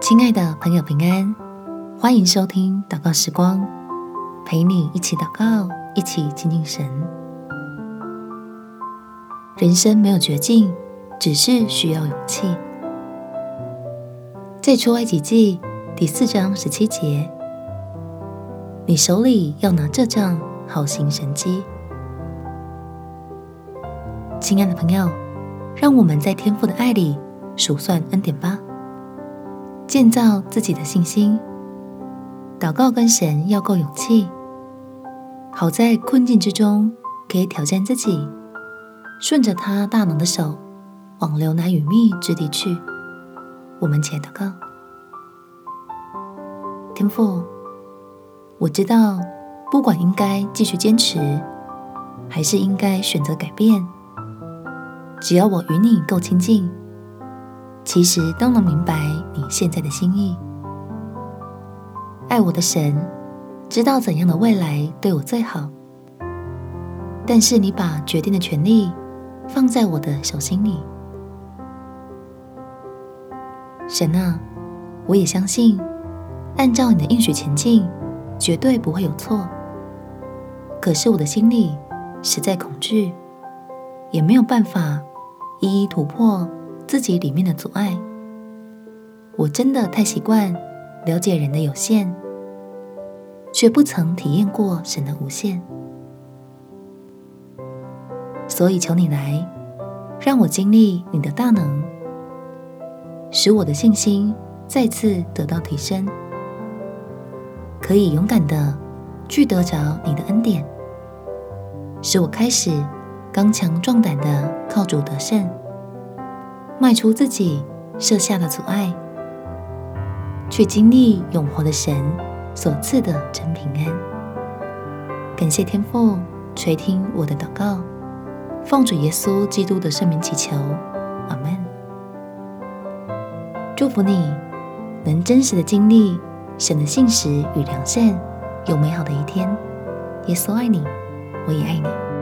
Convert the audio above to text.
亲爱的朋友，平安，欢迎收听祷告时光，陪你一起祷告，一起亲近神。人生没有绝境，只是需要勇气。在出埃及记第四章十七节，你手里要拿这杖，好行神迹。亲爱的朋友，让我们在天父的爱里数算恩典吧。建造自己的信心，祷告跟神要够勇气，好在困境之中可以挑战自己，顺着他大能的手往流奶与蜜之地去。我们且祷告，天父，我知道不管应该继续坚持，还是应该选择改变，只要我与你够亲近。其实都能明白你现在的心意。爱我的神知道怎样的未来对我最好，但是你把决定的权利放在我的手心里。神啊，我也相信，按照你的应许前进，绝对不会有错。可是我的心里实在恐惧，也没有办法一一突破。自己里面的阻碍，我真的太习惯了解人的有限，却不曾体验过神的无限。所以求你来，让我经历你的大能，使我的信心再次得到提升，可以勇敢的去得着你的恩典，使我开始刚强壮胆的靠主得胜。迈出自己设下的阻碍，去经历永活的神所赐的真平安。感谢天父垂听我的祷告，奉主耶稣基督的圣名祈求，阿门。祝福你能真实的经历神的信实与良善，有美好的一天。耶稣爱你，我也爱你。